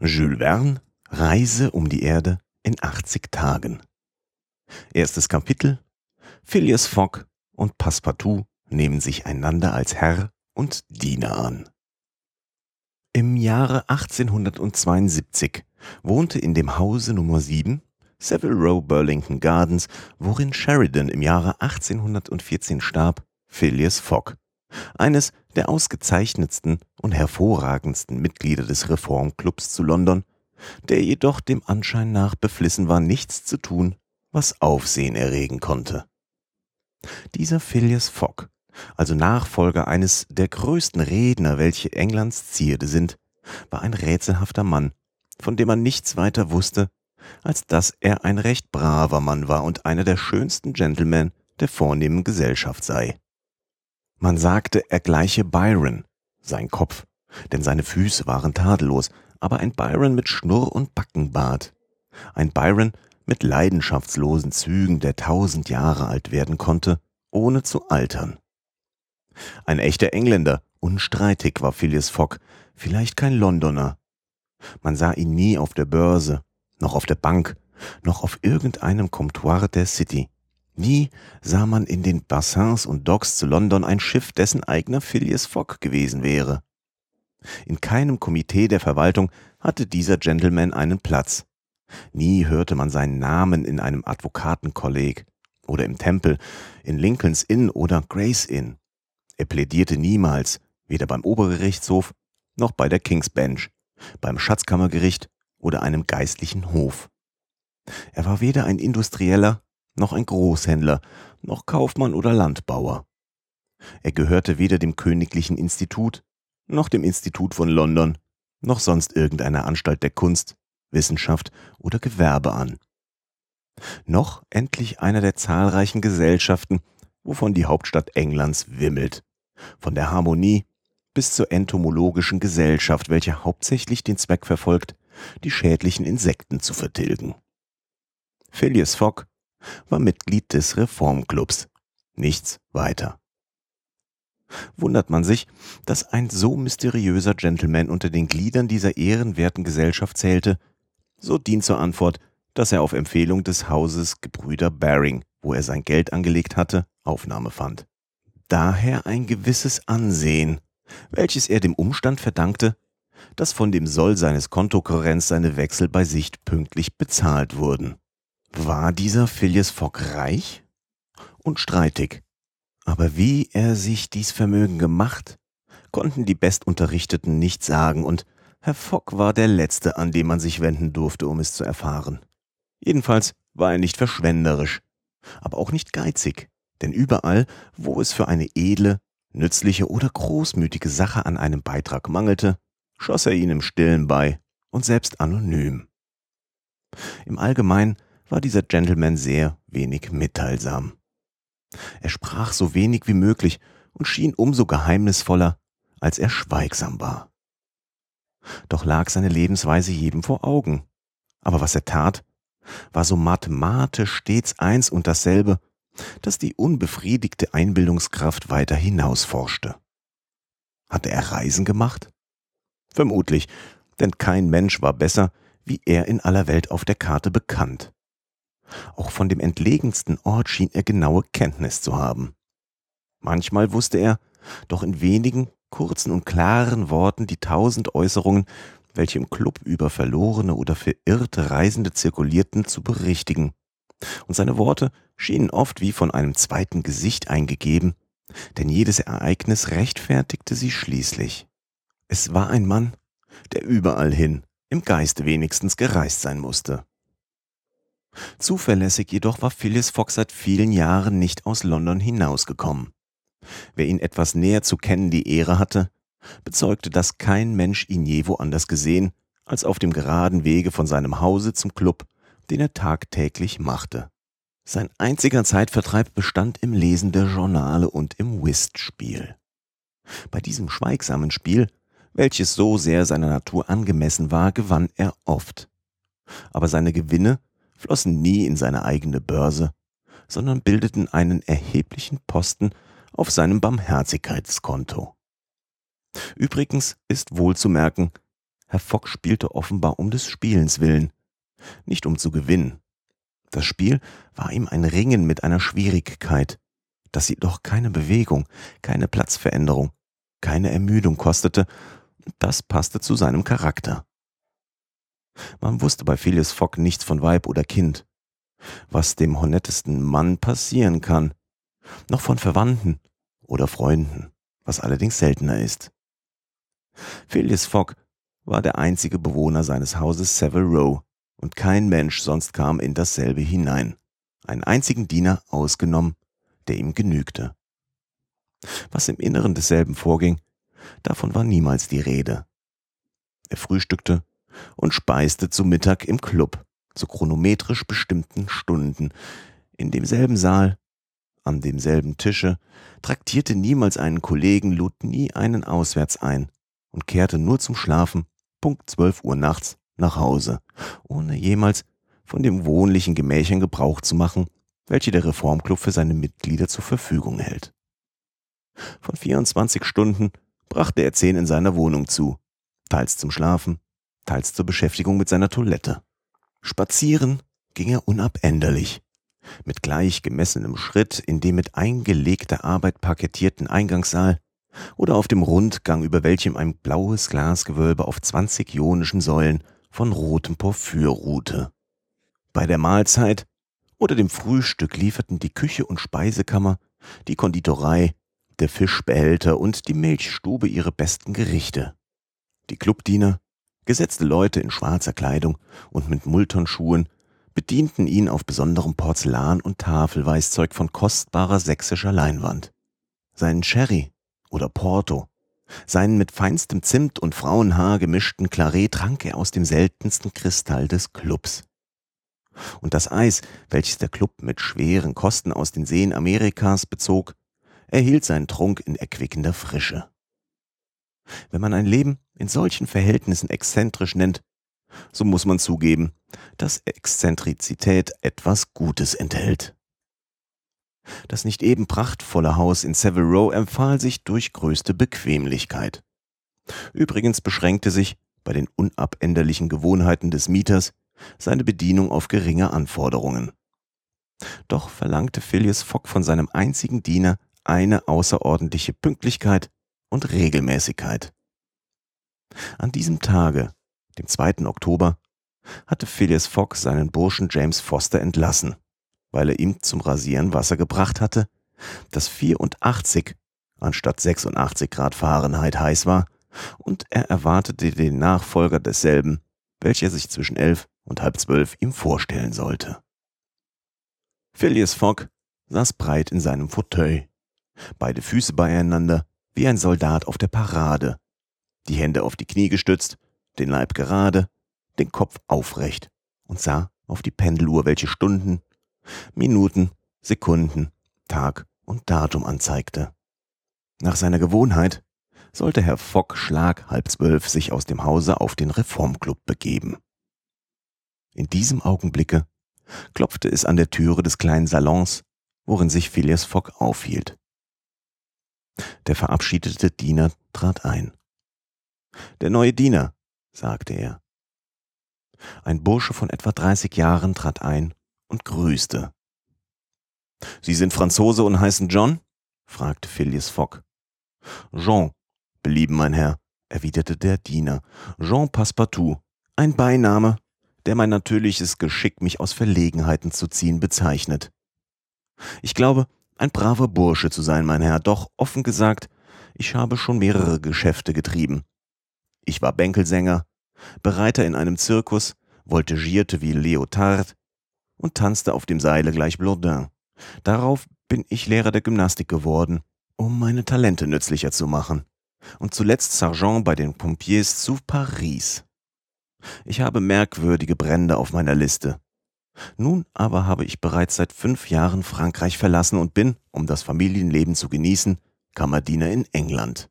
Jules Verne Reise um die Erde in 80 Tagen. Erstes Kapitel Phileas Fogg und Passepartout nehmen sich einander als Herr und Diener an. Im Jahre 1872 wohnte in dem Hause Nummer 7 Savile Row Burlington Gardens, worin Sheridan im Jahre 1814 starb, Phileas Fogg, eines der ausgezeichnetsten und hervorragendsten Mitglieder des Reformclubs zu London, der jedoch dem Anschein nach beflissen war, nichts zu tun, was Aufsehen erregen konnte. Dieser Phileas Fogg, also Nachfolger eines der größten Redner, welche Englands Zierde sind, war ein rätselhafter Mann, von dem man nichts weiter wusste, als dass er ein recht braver Mann war und einer der schönsten Gentlemen der vornehmen Gesellschaft sei. Man sagte, er gleiche Byron, sein Kopf, denn seine Füße waren tadellos, aber ein Byron mit Schnurr und Backenbart. Ein Byron mit leidenschaftslosen Zügen, der tausend Jahre alt werden konnte, ohne zu altern. Ein echter Engländer, unstreitig war Phileas Fogg, vielleicht kein Londoner. Man sah ihn nie auf der Börse, noch auf der Bank, noch auf irgendeinem Comptoir der City. Nie sah man in den Bassins und Docks zu London ein Schiff, dessen eigener Phileas Fogg gewesen wäre. In keinem Komitee der Verwaltung hatte dieser Gentleman einen Platz. Nie hörte man seinen Namen in einem Advokatenkolleg oder im Tempel, in Lincolns Inn oder Grace Inn. Er plädierte niemals, weder beim Obergerichtshof noch bei der King's Bench, beim Schatzkammergericht oder einem geistlichen Hof. Er war weder ein Industrieller noch ein Großhändler, noch Kaufmann oder Landbauer. Er gehörte weder dem Königlichen Institut, noch dem Institut von London, noch sonst irgendeiner Anstalt der Kunst, Wissenschaft oder Gewerbe an. Noch endlich einer der zahlreichen Gesellschaften, wovon die Hauptstadt Englands wimmelt, von der Harmonie bis zur entomologischen Gesellschaft, welche hauptsächlich den Zweck verfolgt, die schädlichen Insekten zu vertilgen. Phileas Fogg war Mitglied des Reformclubs. Nichts weiter. Wundert man sich, dass ein so mysteriöser Gentleman unter den Gliedern dieser ehrenwerten Gesellschaft zählte, so dient zur Antwort, dass er auf Empfehlung des Hauses Gebrüder Baring, wo er sein Geld angelegt hatte, Aufnahme fand. Daher ein gewisses Ansehen, welches er dem Umstand verdankte, dass von dem Soll seines Kontokorrents seine Wechsel bei Sicht pünktlich bezahlt wurden. War dieser Phileas Fogg reich und streitig? Aber wie er sich dies Vermögen gemacht, konnten die Bestunterrichteten nicht sagen, und Herr Fogg war der Letzte, an dem man sich wenden durfte, um es zu erfahren. Jedenfalls war er nicht verschwenderisch, aber auch nicht geizig, denn überall, wo es für eine edle, nützliche oder großmütige Sache an einem Beitrag mangelte, schoss er ihn im stillen bei und selbst anonym. Im Allgemeinen war dieser Gentleman sehr wenig mitteilsam. Er sprach so wenig wie möglich und schien umso geheimnisvoller, als er schweigsam war. Doch lag seine Lebensweise jedem vor Augen. Aber was er tat, war so mathematisch stets eins und dasselbe, dass die unbefriedigte Einbildungskraft weiter hinausforschte. Hatte er Reisen gemacht? Vermutlich, denn kein Mensch war besser, wie er in aller Welt auf der Karte bekannt. Auch von dem entlegensten Ort schien er genaue Kenntnis zu haben. Manchmal wusste er, doch in wenigen, kurzen und klaren Worten die tausend Äußerungen, welche im Club über verlorene oder verirrte Reisende zirkulierten, zu berichtigen. Und seine Worte schienen oft wie von einem zweiten Gesicht eingegeben, denn jedes Ereignis rechtfertigte sie schließlich. Es war ein Mann, der überall hin, im Geiste wenigstens gereist sein musste. Zuverlässig jedoch war Phileas Fogg seit vielen Jahren nicht aus London hinausgekommen. Wer ihn etwas näher zu kennen die Ehre hatte, bezeugte, dass kein Mensch ihn je woanders gesehen, als auf dem geraden Wege von seinem Hause zum Club, den er tagtäglich machte. Sein einziger Zeitvertreib bestand im Lesen der Journale und im Whistspiel. Bei diesem schweigsamen Spiel, welches so sehr seiner Natur angemessen war, gewann er oft. Aber seine Gewinne flossen nie in seine eigene Börse, sondern bildeten einen erheblichen Posten auf seinem Barmherzigkeitskonto. Übrigens ist wohl zu merken, Herr Fogg spielte offenbar um des Spielens willen, nicht um zu gewinnen. Das Spiel war ihm ein Ringen mit einer Schwierigkeit, das jedoch keine Bewegung, keine Platzveränderung, keine Ermüdung kostete, das passte zu seinem Charakter. Man wusste bei Phileas Fogg nichts von Weib oder Kind, was dem honettesten Mann passieren kann, noch von Verwandten oder Freunden, was allerdings seltener ist. Phileas Fogg war der einzige Bewohner seines Hauses Savile Row, und kein Mensch sonst kam in dasselbe hinein, einen einzigen Diener ausgenommen, der ihm genügte. Was im Inneren desselben vorging, davon war niemals die Rede. Er frühstückte und speiste zu Mittag im Club, zu chronometrisch bestimmten Stunden, in demselben Saal, an demselben Tische, traktierte niemals einen Kollegen, lud nie einen auswärts ein und kehrte nur zum Schlafen, Punkt zwölf Uhr nachts, nach Hause, ohne jemals von den wohnlichen Gemächern Gebrauch zu machen, welche der Reformclub für seine Mitglieder zur Verfügung hält. Von 24 Stunden brachte er zehn in seiner Wohnung zu, teils zum Schlafen, teils zur Beschäftigung mit seiner Toilette. Spazieren ging er unabänderlich, mit gleich gemessenem Schritt in dem mit eingelegter Arbeit parkettierten Eingangssaal oder auf dem Rundgang, über welchem ein blaues Glasgewölbe auf 20 ionischen Säulen von rotem Porphyr ruhte. Bei der Mahlzeit oder dem Frühstück lieferten die Küche und Speisekammer, die Konditorei, der Fischbehälter und die Milchstube ihre besten Gerichte. Die Clubdiener, gesetzte Leute in schwarzer Kleidung und mit Multonschuhen, bedienten ihn auf besonderem Porzellan und Tafelweißzeug von kostbarer sächsischer Leinwand. Seinen Sherry oder Porto seinen mit feinstem Zimt und Frauenhaar gemischten Claret trank er aus dem seltensten Kristall des Clubs. Und das Eis, welches der Club mit schweren Kosten aus den Seen Amerikas bezog, erhielt seinen Trunk in erquickender Frische. Wenn man ein Leben in solchen Verhältnissen exzentrisch nennt, so muss man zugeben, dass Exzentrizität etwas Gutes enthält. Das nicht eben prachtvolle Haus in Savile Row empfahl sich durch größte Bequemlichkeit. Übrigens beschränkte sich, bei den unabänderlichen Gewohnheiten des Mieters, seine Bedienung auf geringe Anforderungen. Doch verlangte Phileas Fogg von seinem einzigen Diener eine außerordentliche Pünktlichkeit und Regelmäßigkeit. An diesem Tage, dem 2. Oktober, hatte Phileas Fogg seinen Burschen James Foster entlassen weil er ihm zum Rasieren Wasser gebracht hatte, das 84 anstatt 86 Grad Fahrenheit heiß war, und er erwartete den Nachfolger desselben, welcher sich zwischen elf und halb zwölf ihm vorstellen sollte. Phileas Fogg saß breit in seinem Fauteuil, beide Füße beieinander, wie ein Soldat auf der Parade, die Hände auf die Knie gestützt, den Leib gerade, den Kopf aufrecht und sah auf die Pendeluhr, welche Stunden, Minuten, Sekunden, Tag und Datum anzeigte. Nach seiner Gewohnheit sollte Herr Fogg Schlag halb zwölf sich aus dem Hause auf den Reformclub begeben. In diesem Augenblicke klopfte es an der Türe des kleinen Salons, worin sich Phileas Fogg aufhielt. Der verabschiedete Diener trat ein. Der neue Diener, sagte er. Ein Bursche von etwa dreißig Jahren trat ein und grüßte. Sie sind Franzose und heißen John? fragte Phileas Fogg. Jean, belieben mein Herr, erwiderte der Diener. Jean Passepartout, ein Beiname, der mein natürliches Geschick, mich aus Verlegenheiten zu ziehen, bezeichnet. Ich glaube, ein braver Bursche zu sein, mein Herr, doch offen gesagt, ich habe schon mehrere Geschäfte getrieben. Ich war Bänkelsänger, Bereiter in einem Zirkus, voltigierte wie Leotard, und tanzte auf dem Seile gleich Blondin. Darauf bin ich Lehrer der Gymnastik geworden, um meine Talente nützlicher zu machen. Und zuletzt Sergeant bei den Pompiers zu Paris. Ich habe merkwürdige Brände auf meiner Liste. Nun aber habe ich bereits seit fünf Jahren Frankreich verlassen und bin, um das Familienleben zu genießen, Kammerdiener in England.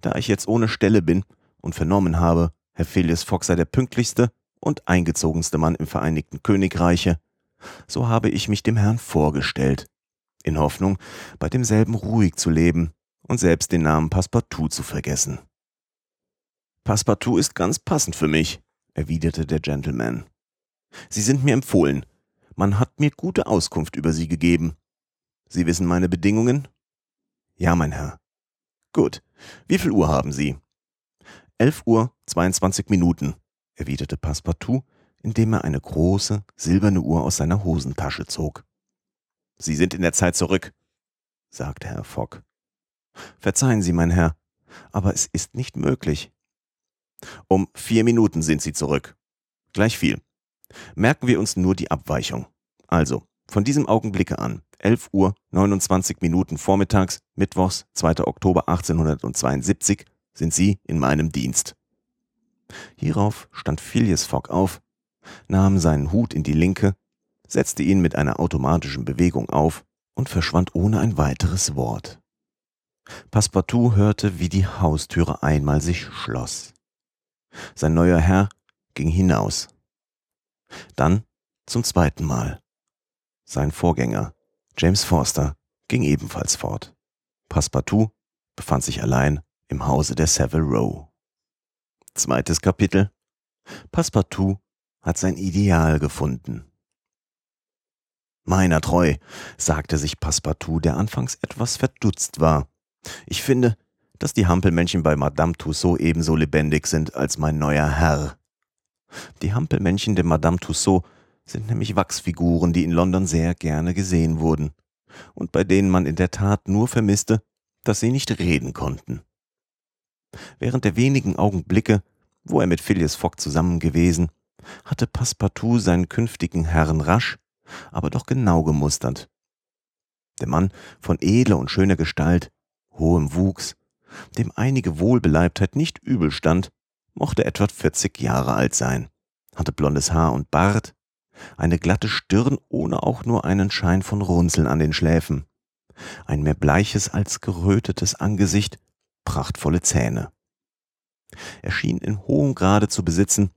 Da ich jetzt ohne Stelle bin und vernommen habe, Herr Phileas Fogg sei der pünktlichste und eingezogenste Mann im Vereinigten Königreiche, so habe ich mich dem Herrn vorgestellt, in Hoffnung, bei demselben ruhig zu leben und selbst den Namen Passepartout zu vergessen. Passepartout ist ganz passend für mich, erwiderte der Gentleman. Sie sind mir empfohlen. Man hat mir gute Auskunft über Sie gegeben. Sie wissen meine Bedingungen? Ja, mein Herr. Gut. Wie viel Uhr haben Sie? Elf Uhr, 22 Minuten, erwiderte Passepartout, indem er eine große, silberne Uhr aus seiner Hosentasche zog. Sie sind in der Zeit zurück, sagte Herr Fogg. Verzeihen Sie, mein Herr, aber es ist nicht möglich. Um vier Minuten sind Sie zurück. Gleich viel. Merken wir uns nur die Abweichung. Also, von diesem Augenblicke an, 11 Uhr 29 Minuten vormittags, Mittwochs, 2. Oktober 1872, sind Sie in meinem Dienst. Hierauf stand Phileas Fogg auf, nahm seinen Hut in die linke, setzte ihn mit einer automatischen Bewegung auf und verschwand ohne ein weiteres Wort. Passepartout hörte, wie die Haustüre einmal sich schloss. Sein neuer Herr ging hinaus. Dann zum zweiten Mal. Sein Vorgänger, James Forster, ging ebenfalls fort. Passepartout befand sich allein im Hause der Savile Row. Zweites Kapitel. Passepartout hat sein Ideal gefunden. Meiner treu, sagte sich Passepartout, der anfangs etwas verdutzt war. Ich finde, dass die Hampelmännchen bei Madame Tussaud ebenso lebendig sind als mein neuer Herr. Die Hampelmännchen der Madame Tussaud sind nämlich Wachsfiguren, die in London sehr gerne gesehen wurden und bei denen man in der Tat nur vermisste, dass sie nicht reden konnten. Während der wenigen Augenblicke, wo er mit Phileas Fogg zusammen gewesen, hatte Passepartout seinen künftigen Herrn rasch, aber doch genau gemustert. Der Mann von edler und schöner Gestalt, hohem Wuchs, dem einige Wohlbeleibtheit nicht übel stand, mochte etwa 40 Jahre alt sein, hatte blondes Haar und Bart, eine glatte Stirn ohne auch nur einen Schein von Runzeln an den Schläfen, ein mehr bleiches als gerötetes Angesicht, prachtvolle Zähne. Er schien in hohem Grade zu besitzen,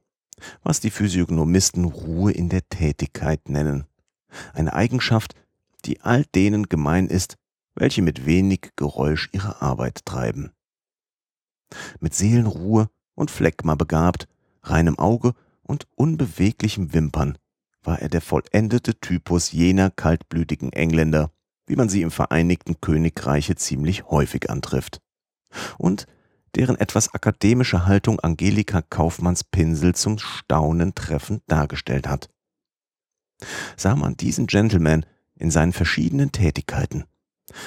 was die Physiognomisten Ruhe in der Tätigkeit nennen, eine Eigenschaft, die all denen gemein ist, welche mit wenig Geräusch ihre Arbeit treiben. Mit Seelenruhe und Phlegma begabt, reinem Auge und unbeweglichem Wimpern war er der vollendete Typus jener kaltblütigen Engländer, wie man sie im Vereinigten Königreiche ziemlich häufig antrifft, und deren etwas akademische Haltung Angelika Kaufmanns Pinsel zum Staunen treffend dargestellt hat. Sah man diesen Gentleman in seinen verschiedenen Tätigkeiten,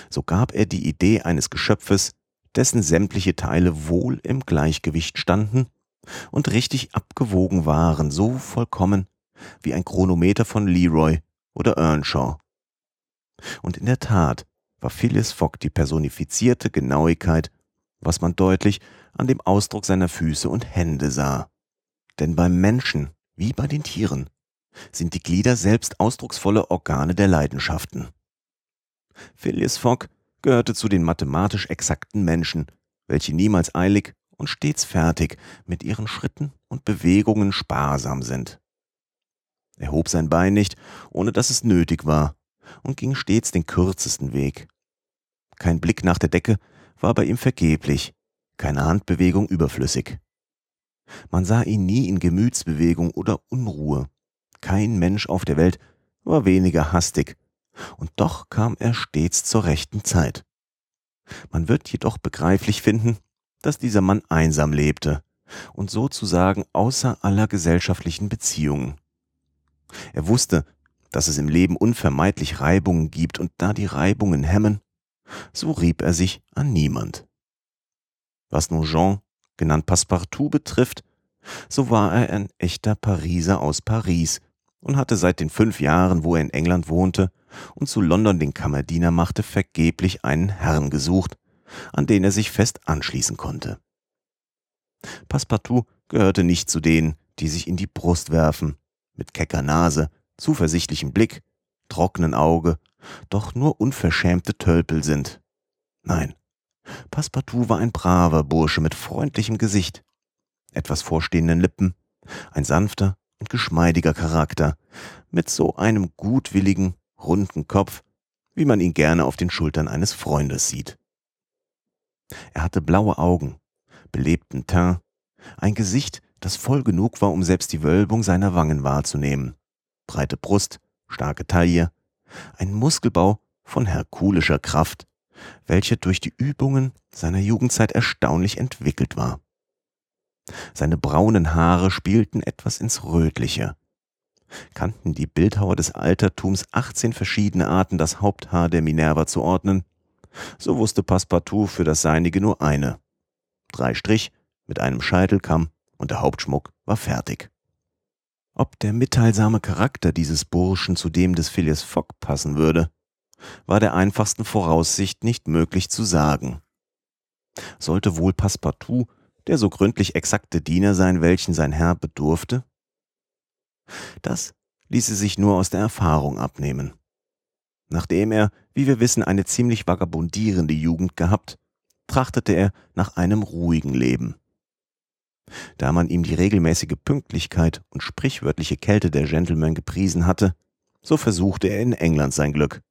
so gab er die Idee eines Geschöpfes, dessen sämtliche Teile wohl im Gleichgewicht standen und richtig abgewogen waren, so vollkommen wie ein Chronometer von Leroy oder Earnshaw. Und in der Tat war Phyllis Fogg die personifizierte Genauigkeit, was man deutlich an dem Ausdruck seiner Füße und Hände sah. Denn beim Menschen, wie bei den Tieren, sind die Glieder selbst ausdrucksvolle Organe der Leidenschaften. Phileas Fogg gehörte zu den mathematisch exakten Menschen, welche niemals eilig und stets fertig mit ihren Schritten und Bewegungen sparsam sind. Er hob sein Bein nicht, ohne dass es nötig war, und ging stets den kürzesten Weg. Kein Blick nach der Decke war bei ihm vergeblich, keine Handbewegung überflüssig. Man sah ihn nie in Gemütsbewegung oder Unruhe. Kein Mensch auf der Welt war weniger hastig und doch kam er stets zur rechten Zeit. Man wird jedoch begreiflich finden, dass dieser Mann einsam lebte und sozusagen außer aller gesellschaftlichen Beziehungen. Er wusste, dass es im Leben unvermeidlich Reibungen gibt, und da die Reibungen hemmen, so rieb er sich an niemand. Was nur Jean, genannt Passepartout, betrifft, so war er ein echter Pariser aus Paris und hatte seit den fünf Jahren, wo er in England wohnte, und zu London den Kammerdiener machte, vergeblich einen Herrn gesucht, an den er sich fest anschließen konnte. Passepartout gehörte nicht zu denen, die sich in die Brust werfen, mit kecker Nase, zuversichtlichem Blick, trockenen Auge, doch nur unverschämte Tölpel sind. Nein, Passepartout war ein braver Bursche mit freundlichem Gesicht, etwas vorstehenden Lippen, ein sanfter und geschmeidiger Charakter, mit so einem gutwilligen, runden Kopf, wie man ihn gerne auf den Schultern eines Freundes sieht. Er hatte blaue Augen, belebten Teint, Ein Gesicht, das voll genug war, um selbst die Wölbung seiner Wangen wahrzunehmen. Breite Brust, starke Taille, ein Muskelbau von herkulischer Kraft, welcher durch die Übungen seiner Jugendzeit erstaunlich entwickelt war. Seine braunen Haare spielten etwas ins Rötliche. Kannten die Bildhauer des Altertums 18 verschiedene Arten, das Haupthaar der Minerva zu ordnen, so wusste Passepartout für das Seinige nur eine. Drei Strich mit einem Scheitelkamm und der Hauptschmuck war fertig. Ob der mitteilsame Charakter dieses Burschen zu dem des Phileas Fogg passen würde, war der einfachsten Voraussicht nicht möglich zu sagen. Sollte wohl Passepartout der so gründlich exakte Diener sein, welchen sein Herr bedurfte? Das ließe sich nur aus der Erfahrung abnehmen. Nachdem er, wie wir wissen, eine ziemlich vagabundierende Jugend gehabt, trachtete er nach einem ruhigen Leben. Da man ihm die regelmäßige Pünktlichkeit und sprichwörtliche Kälte der Gentlemen gepriesen hatte, so versuchte er in England sein Glück.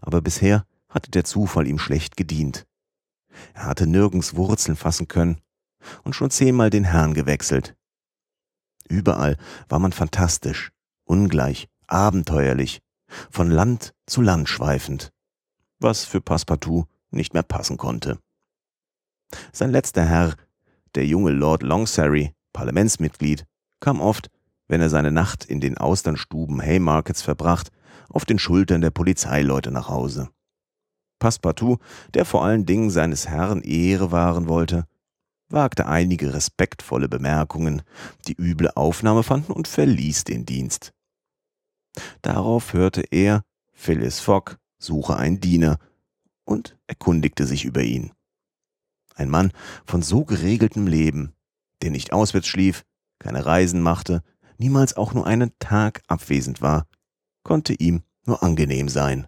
Aber bisher hatte der Zufall ihm schlecht gedient. Er hatte nirgends Wurzeln fassen können und schon zehnmal den Herrn gewechselt. Überall war man fantastisch, ungleich, abenteuerlich, von Land zu Land schweifend, was für Passepartout nicht mehr passen konnte. Sein letzter Herr, der junge Lord Longserry, Parlamentsmitglied, kam oft, wenn er seine Nacht in den Austernstuben Haymarkets verbracht, auf den Schultern der Polizeileute nach Hause. Passepartout, der vor allen Dingen seines Herrn Ehre wahren wollte, wagte einige respektvolle Bemerkungen, die üble Aufnahme fanden und verließ den Dienst. Darauf hörte er, Phyllis Fogg suche einen Diener und erkundigte sich über ihn. Ein Mann von so geregeltem Leben, der nicht auswärts schlief, keine Reisen machte, niemals auch nur einen Tag abwesend war, konnte ihm nur angenehm sein.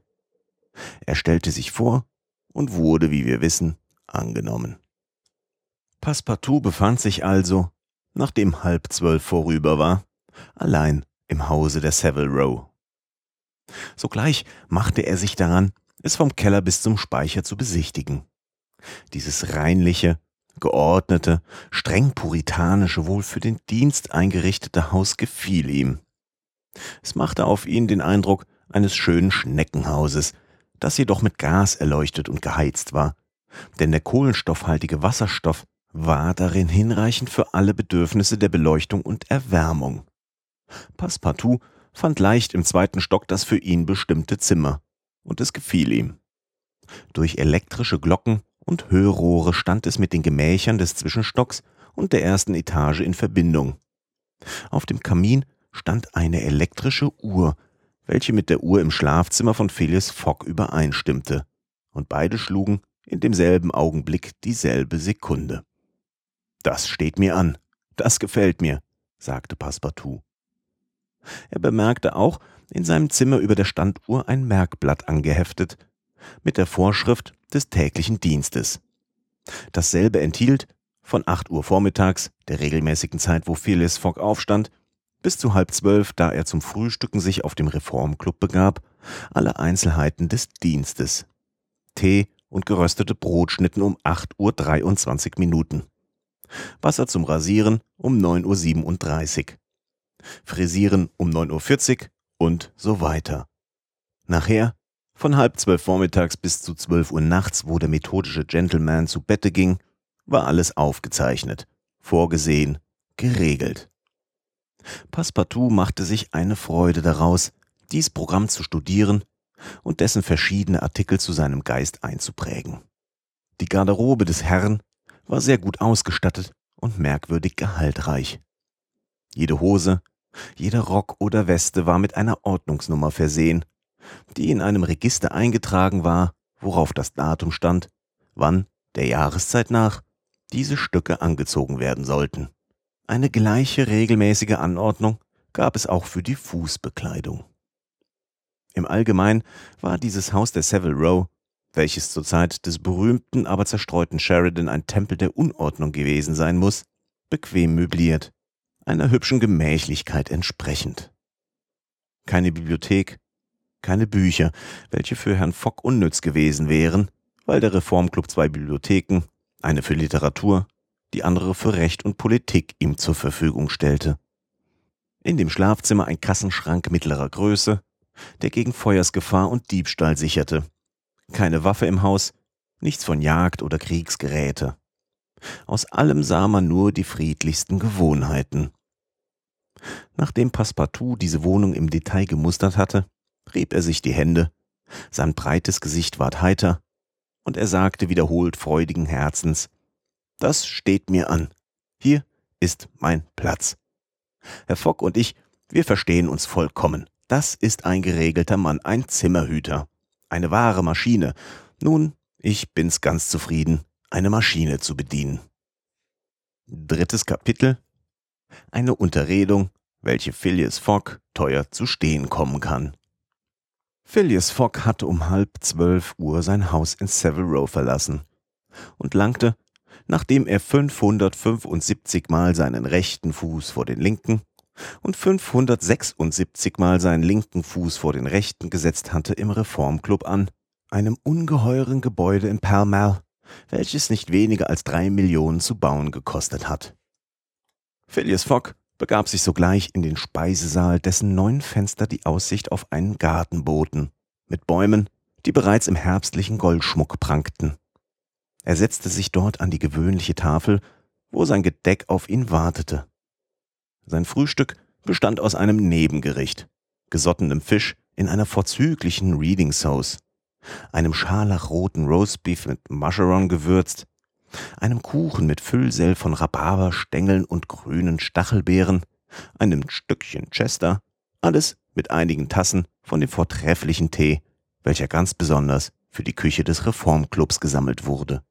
Er stellte sich vor und wurde, wie wir wissen, angenommen. Passepartout befand sich also, nachdem halb zwölf vorüber war, allein im Hause der Savile Row. Sogleich machte er sich daran, es vom Keller bis zum Speicher zu besichtigen. Dieses reinliche, geordnete, streng puritanische, wohl für den Dienst eingerichtete Haus gefiel ihm. Es machte auf ihn den Eindruck eines schönen Schneckenhauses, das jedoch mit Gas erleuchtet und geheizt war, denn der kohlenstoffhaltige Wasserstoff war darin hinreichend für alle Bedürfnisse der Beleuchtung und Erwärmung. Passepartout fand leicht im zweiten Stock das für ihn bestimmte Zimmer, und es gefiel ihm. Durch elektrische Glocken und Hörrohre stand es mit den Gemächern des Zwischenstocks und der ersten Etage in Verbindung. Auf dem Kamin stand eine elektrische Uhr, welche mit der Uhr im Schlafzimmer von Phileas Fogg übereinstimmte, und beide schlugen in demselben Augenblick dieselbe Sekunde. Das steht mir an. Das gefällt mir, sagte Passepartout. Er bemerkte auch in seinem Zimmer über der Standuhr ein Merkblatt angeheftet mit der Vorschrift des täglichen Dienstes. Dasselbe enthielt von acht Uhr vormittags, der regelmäßigen Zeit, wo Phileas Fogg aufstand, bis zu halb zwölf, da er zum Frühstücken sich auf dem Reformclub begab, alle Einzelheiten des Dienstes. Tee und geröstete Brotschnitten um acht Uhr dreiundzwanzig Minuten. Wasser zum Rasieren um 9.37 Uhr. Frisieren um 9.40 Uhr und so weiter. Nachher, von halb zwölf vormittags bis zu zwölf Uhr nachts, wo der methodische Gentleman zu Bette ging, war alles aufgezeichnet, vorgesehen, geregelt. Passepartout machte sich eine Freude daraus, dies Programm zu studieren und dessen verschiedene Artikel zu seinem Geist einzuprägen. Die Garderobe des Herrn war sehr gut ausgestattet und merkwürdig gehaltreich. Jede Hose, jeder Rock oder Weste war mit einer Ordnungsnummer versehen, die in einem Register eingetragen war, worauf das Datum stand, wann, der Jahreszeit nach, diese Stücke angezogen werden sollten. Eine gleiche regelmäßige Anordnung gab es auch für die Fußbekleidung. Im Allgemeinen war dieses Haus der Savile Row welches zur Zeit des berühmten, aber zerstreuten Sheridan ein Tempel der Unordnung gewesen sein muss, bequem möbliert, einer hübschen Gemächlichkeit entsprechend. Keine Bibliothek, keine Bücher, welche für Herrn Fogg unnütz gewesen wären, weil der Reformclub zwei Bibliotheken, eine für Literatur, die andere für Recht und Politik ihm zur Verfügung stellte. In dem Schlafzimmer ein Kassenschrank mittlerer Größe, der gegen Feuersgefahr und Diebstahl sicherte. Keine Waffe im Haus, nichts von Jagd oder Kriegsgeräte. Aus allem sah man nur die friedlichsten Gewohnheiten. Nachdem Passepartout diese Wohnung im Detail gemustert hatte, rieb er sich die Hände, sein breites Gesicht ward heiter, und er sagte wiederholt freudigen Herzens, das steht mir an. Hier ist mein Platz. Herr Fock und ich, wir verstehen uns vollkommen. Das ist ein geregelter Mann, ein Zimmerhüter, eine wahre Maschine. Nun, ich bin's ganz zufrieden, eine Maschine zu bedienen. Drittes Kapitel Eine Unterredung, welche Phileas Fogg teuer zu stehen kommen kann. Phileas Fogg hatte um halb zwölf Uhr sein Haus in Savile Row verlassen und langte, nachdem er 575 Mal seinen rechten Fuß vor den linken und 576 Mal seinen linken Fuß vor den rechten gesetzt hatte, im Reformclub an, einem ungeheuren Gebäude in Pall Mall, welches nicht weniger als drei Millionen zu bauen gekostet hat. Phileas Fogg begab sich sogleich in den Speisesaal, dessen neun Fenster die Aussicht auf einen Garten boten, mit Bäumen, die bereits im herbstlichen Goldschmuck prangten. Er setzte sich dort an die gewöhnliche Tafel, wo sein Gedeck auf ihn wartete. Sein Frühstück bestand aus einem Nebengericht, gesottenem Fisch in einer vorzüglichen Reading Sauce, einem scharlachroten Roastbeef mit Muscheron gewürzt, einem Kuchen mit Füllsell von Rhabarberstängeln und grünen Stachelbeeren, einem Stückchen Chester, alles mit einigen Tassen von dem vortrefflichen Tee, welcher ganz besonders für die Küche des Reformclubs gesammelt wurde.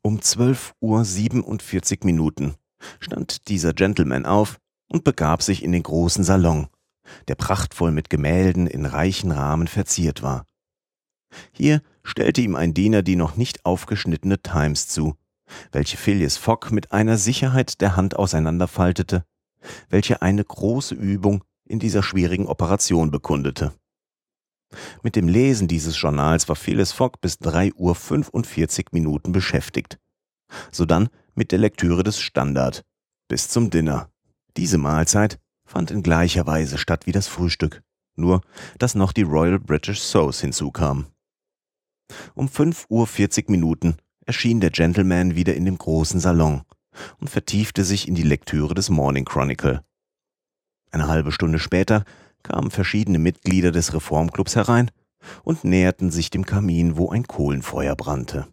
Um zwölf Uhr siebenundvierzig Minuten stand dieser Gentleman auf und begab sich in den großen Salon, der prachtvoll mit Gemälden in reichen Rahmen verziert war. Hier stellte ihm ein Diener die noch nicht aufgeschnittene Times zu, welche Phileas Fogg mit einer Sicherheit der Hand auseinanderfaltete, welche eine große Übung in dieser schwierigen Operation bekundete. Mit dem Lesen dieses Journals war Phileas Fogg bis drei Uhr fünfundvierzig Minuten beschäftigt. Sodann mit der Lektüre des Standard bis zum Dinner. Diese Mahlzeit fand in gleicher Weise statt wie das Frühstück, nur dass noch die Royal British Sauce hinzukam. Um fünf Uhr vierzig Minuten erschien der Gentleman wieder in dem großen Salon und vertiefte sich in die Lektüre des Morning Chronicle. Eine halbe Stunde später kamen verschiedene Mitglieder des Reformclubs herein und näherten sich dem Kamin, wo ein Kohlenfeuer brannte.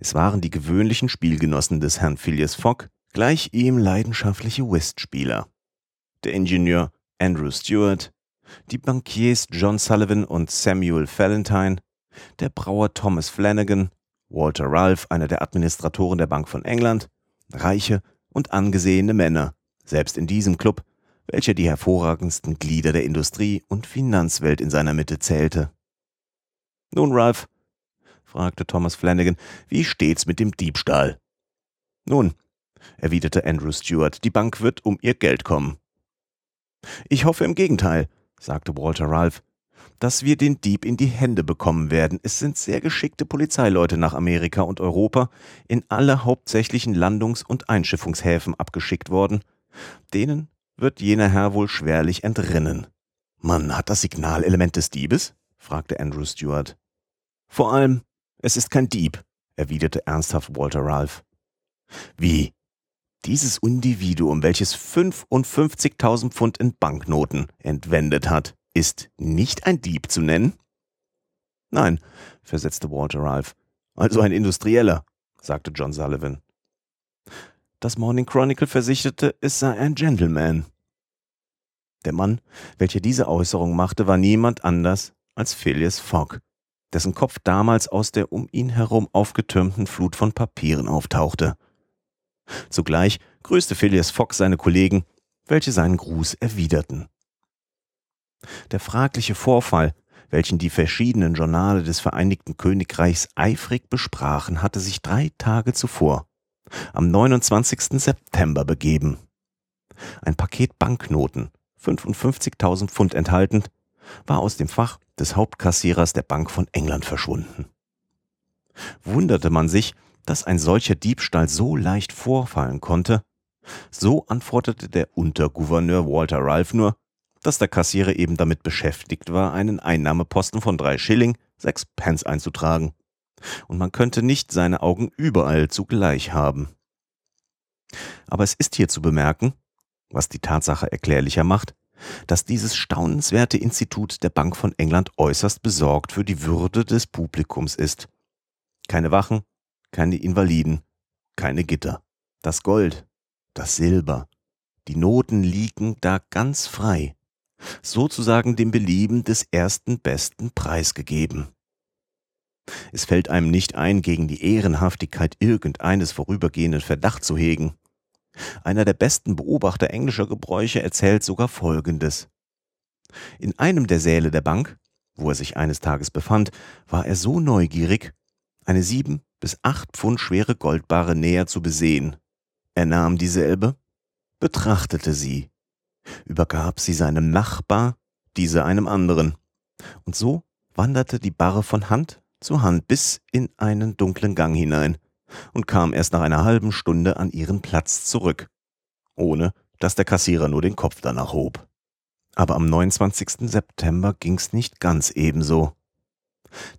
Es waren die gewöhnlichen Spielgenossen des Herrn Phileas Fogg, gleich ihm leidenschaftliche Whistspieler. Der Ingenieur Andrew Stewart, die Bankiers John Sullivan und Samuel Valentine, der Brauer Thomas Flanagan, Walter Ralph, einer der Administratoren der Bank von England, reiche und angesehene Männer, selbst in diesem Club, welcher die hervorragendsten Glieder der Industrie- und Finanzwelt in seiner Mitte zählte. Nun, Ralph, fragte Thomas Flanagan, wie steht's mit dem Diebstahl? Nun, erwiderte Andrew Stewart, die Bank wird um ihr Geld kommen. Ich hoffe im Gegenteil, sagte Walter Ralph, dass wir den Dieb in die Hände bekommen werden. Es sind sehr geschickte Polizeileute nach Amerika und Europa in alle hauptsächlichen Landungs- und Einschiffungshäfen abgeschickt worden. Denen wird jener Herr wohl schwerlich entrinnen. Man hat das Signalelement des Diebes? fragte Andrew Stewart. Vor allem, es ist kein Dieb, erwiderte ernsthaft Walter Ralph. Wie? Dieses Individuum, welches 55.000 Pfund in Banknoten entwendet hat, ist nicht ein Dieb zu nennen? Nein, versetzte Walter Ralph. Also ein Industrieller, sagte John Sullivan. Das Morning Chronicle versicherte, es sei ein Gentleman. Der Mann, welcher diese Äußerung machte, war niemand anders als Phileas Fogg, dessen Kopf damals aus der um ihn herum aufgetürmten Flut von Papieren auftauchte. Zugleich grüßte Phileas Fogg seine Kollegen, welche seinen Gruß erwiderten. Der fragliche Vorfall, welchen die verschiedenen Journale des Vereinigten Königreichs eifrig besprachen, hatte sich drei Tage zuvor, am 29. September, begeben. Ein Paket Banknoten, 55.000 Pfund enthaltend, war aus dem Fach des Hauptkassierers der Bank von England verschwunden. Wunderte man sich, dass ein solcher Diebstahl so leicht vorfallen konnte, so antwortete der Untergouverneur Walter Ralph nur, dass der Kassierer eben damit beschäftigt war, einen Einnahmeposten von drei Schilling, sechs Pence einzutragen. Und man könnte nicht seine Augen überall zugleich haben. Aber es ist hier zu bemerken, was die Tatsache erklärlicher macht, dass dieses staunenswerte Institut der Bank von England äußerst besorgt für die Würde des Publikums ist. Keine Wachen, keine Invaliden, keine Gitter. Das Gold, das Silber, die Noten liegen da ganz frei, sozusagen dem Belieben des ersten Besten preisgegeben. Es fällt einem nicht ein, gegen die Ehrenhaftigkeit irgendeines vorübergehenden Verdacht zu hegen. Einer der besten Beobachter englischer Gebräuche erzählt sogar Folgendes. In einem der Säle der Bank, wo er sich eines Tages befand, war er so neugierig, eine sieben bis acht Pfund schwere Goldbare näher zu besehen. Er nahm dieselbe, betrachtete sie, übergab sie seinem Nachbar, diese einem anderen, und so wanderte die Barre von Hand zu Hand bis in einen dunklen Gang hinein, und kam erst nach einer halben Stunde an ihren Platz zurück, ohne dass der Kassierer nur den Kopf danach hob. Aber am 29. September ging's nicht ganz ebenso.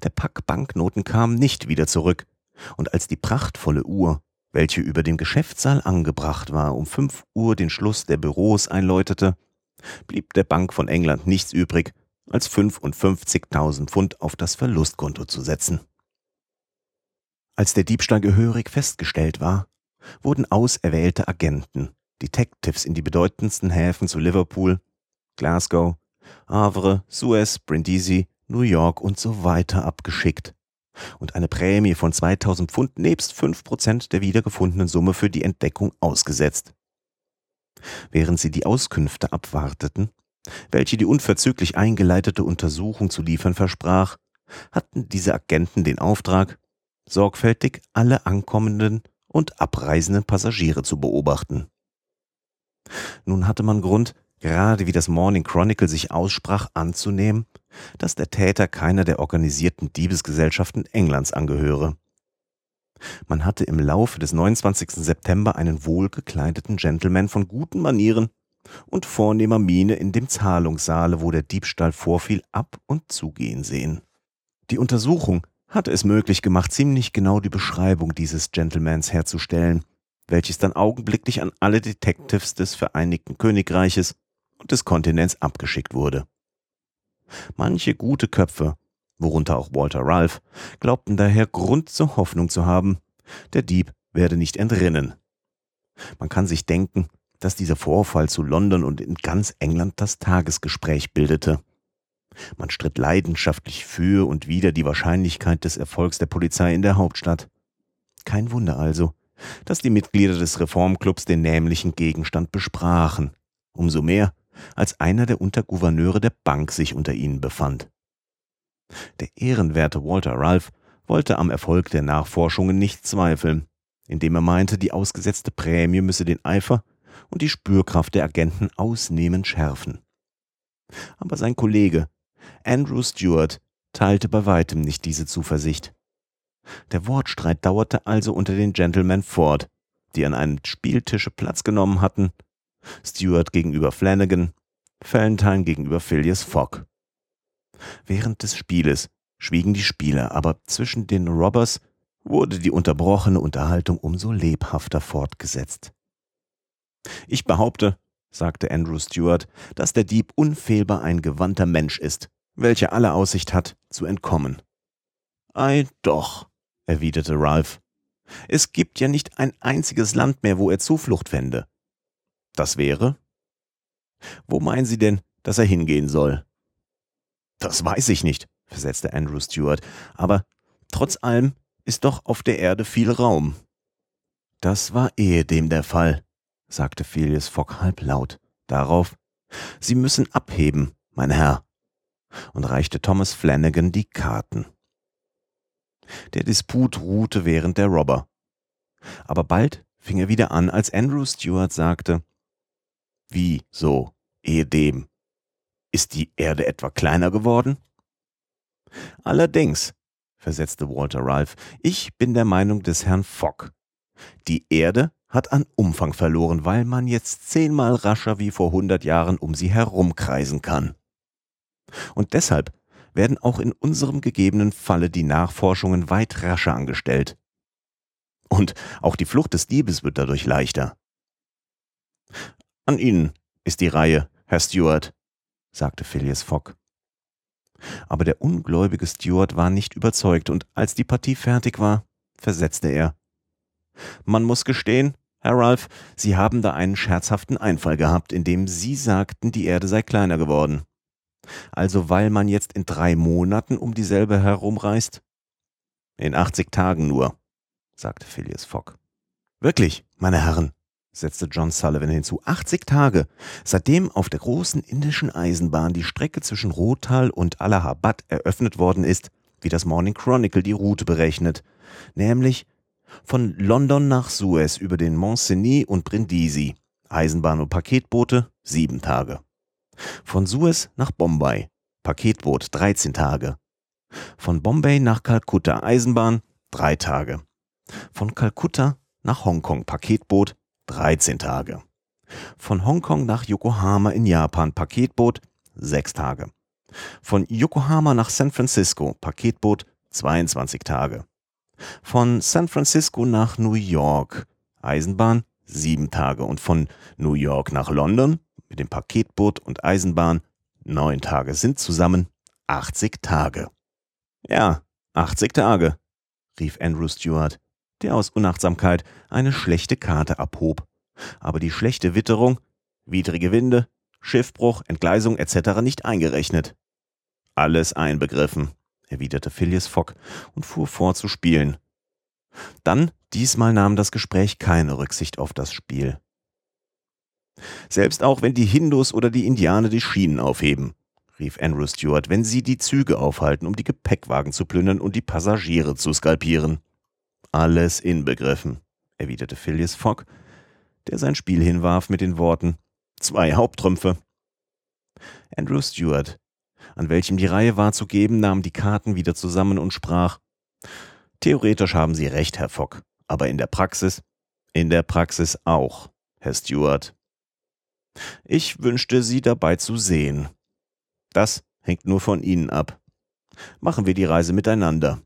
Der Pack Banknoten kam nicht wieder zurück, und als die prachtvolle Uhr, welche über dem Geschäftssaal angebracht war, um fünf Uhr den Schluss der Büros einläutete, blieb der Bank von England nichts übrig, als 55.000 Pfund auf das Verlustkonto zu setzen. Als der Diebstahl gehörig festgestellt war, wurden auserwählte Agenten, Detectives in die bedeutendsten Häfen zu Liverpool, Glasgow, Havre, Suez, Brindisi, New York und so weiter abgeschickt und eine Prämie von 2000 Pfund nebst 5% der wiedergefundenen Summe für die Entdeckung ausgesetzt. Während sie die Auskünfte abwarteten, welche die unverzüglich eingeleitete Untersuchung zu liefern versprach, hatten diese Agenten den Auftrag, sorgfältig alle ankommenden und abreisenden Passagiere zu beobachten. Nun hatte man Grund, gerade wie das Morning Chronicle sich aussprach, anzunehmen, dass der Täter keiner der organisierten Diebesgesellschaften Englands angehöre. Man hatte im Laufe des 29. September einen wohlgekleideten Gentleman von guten Manieren und vornehmer Miene in dem Zahlungssaale, wo der Diebstahl vorfiel, ab und zugehen sehen. Die Untersuchung hatte es möglich gemacht, ziemlich genau die Beschreibung dieses Gentlemans herzustellen, welches dann augenblicklich an alle Detectives des Vereinigten Königreiches und des Kontinents abgeschickt wurde. Manche gute Köpfe, worunter auch Walter Ralph, glaubten daher Grund zur Hoffnung zu haben, der Dieb werde nicht entrinnen. Man kann sich denken, dass dieser Vorfall zu London und in ganz England das Tagesgespräch bildete. Man stritt leidenschaftlich für und wider die Wahrscheinlichkeit des Erfolgs der Polizei in der Hauptstadt. Kein Wunder also, dass die Mitglieder des Reformclubs den nämlichen Gegenstand besprachen, umso mehr, als einer der Untergouverneure der Bank sich unter ihnen befand. Der ehrenwerte Walter Ralph wollte am Erfolg der Nachforschungen nicht zweifeln, indem er meinte, die ausgesetzte Prämie müsse den Eifer und die Spürkraft der Agenten ausnehmend schärfen. Aber sein Kollege, Andrew Stewart teilte bei weitem nicht diese Zuversicht. Der Wortstreit dauerte also unter den Gentlemen fort, die an einem Spieltische Platz genommen hatten, Stewart gegenüber Flanagan, Valentine gegenüber Phileas Fogg. Während des Spieles schwiegen die Spieler, aber zwischen den Robbers wurde die unterbrochene Unterhaltung umso lebhafter fortgesetzt. Ich behaupte, sagte Andrew Stewart, dass der Dieb unfehlbar ein gewandter Mensch ist, welcher alle Aussicht hat, zu entkommen. Ei doch, erwiderte Ralph. Es gibt ja nicht ein einziges Land mehr, wo er Zuflucht fände. Das wäre? Wo meinen Sie denn, dass er hingehen soll? Das weiß ich nicht, versetzte Andrew Stewart, aber trotz allem ist doch auf der Erde viel Raum. Das war ehedem der Fall, sagte Phileas Fogg halblaut. Darauf, Sie müssen abheben, mein Herr, und reichte Thomas Flanagan die Karten. Der Disput ruhte während der Robber. Aber bald fing er wieder an, als Andrew Stewart sagte, Wie so, ehedem? Ist die Erde etwa kleiner geworden? Allerdings, versetzte Walter Ralph. Ich bin der Meinung des Herrn Fogg. Die Erde hat an Umfang verloren, weil man jetzt zehnmal rascher wie vor hundert Jahren um sie herumkreisen kann. Und deshalb werden auch in unserem gegebenen Falle die Nachforschungen weit rascher angestellt. Und auch die Flucht des Diebes wird dadurch leichter. An Ihnen ist die Reihe, Herr Stewart, sagte Phileas Fogg. Aber der ungläubige Stewart war nicht überzeugt, und als die Partie fertig war, versetzte er Man muss gestehen, Herr Ralph, Sie haben da einen scherzhaften Einfall gehabt, indem Sie sagten, die Erde sei kleiner geworden. Also weil man jetzt in drei Monaten um dieselbe herumreist? In 80 Tagen nur, sagte Phileas Fogg. Wirklich, meine Herren, setzte John Sullivan hinzu, 80 Tage, seitdem auf der großen indischen Eisenbahn die Strecke zwischen Rothal und Allahabad eröffnet worden ist, wie das Morning Chronicle die Route berechnet, nämlich von London nach Suez über den Mont Cenis und Brindisi, Eisenbahn und Paketboote sieben Tage. Von Suez nach Bombay, Paketboot 13 Tage. Von Bombay nach Kalkutta Eisenbahn drei Tage. Von Kalkutta nach Hongkong Paketboot 13 Tage. Von Hongkong nach Yokohama in Japan Paketboot 6 Tage. Von Yokohama nach San Francisco Paketboot 22 Tage. Von San Francisco nach New York Eisenbahn 7 Tage und von New York nach London mit dem Paketboot und Eisenbahn 9 Tage sind zusammen 80 Tage. Ja, 80 Tage, rief Andrew Stewart der aus Unachtsamkeit eine schlechte Karte abhob. Aber die schlechte Witterung, widrige Winde, Schiffbruch, Entgleisung etc. nicht eingerechnet. Alles einbegriffen, erwiderte Phileas Fogg und fuhr vor zu spielen. Dann, diesmal nahm das Gespräch keine Rücksicht auf das Spiel. Selbst auch wenn die Hindus oder die Indianer die Schienen aufheben, rief Andrew Stewart, wenn sie die Züge aufhalten, um die Gepäckwagen zu plündern und die Passagiere zu skalpieren. Alles inbegriffen, erwiderte Phileas Fogg, der sein Spiel hinwarf mit den Worten Zwei Haupttrümpfe. Andrew Stewart, an welchem die Reihe war zu geben, nahm die Karten wieder zusammen und sprach Theoretisch haben Sie recht, Herr Fogg, aber in der Praxis, in der Praxis auch, Herr Stewart. Ich wünschte, Sie dabei zu sehen. Das hängt nur von Ihnen ab. Machen wir die Reise miteinander.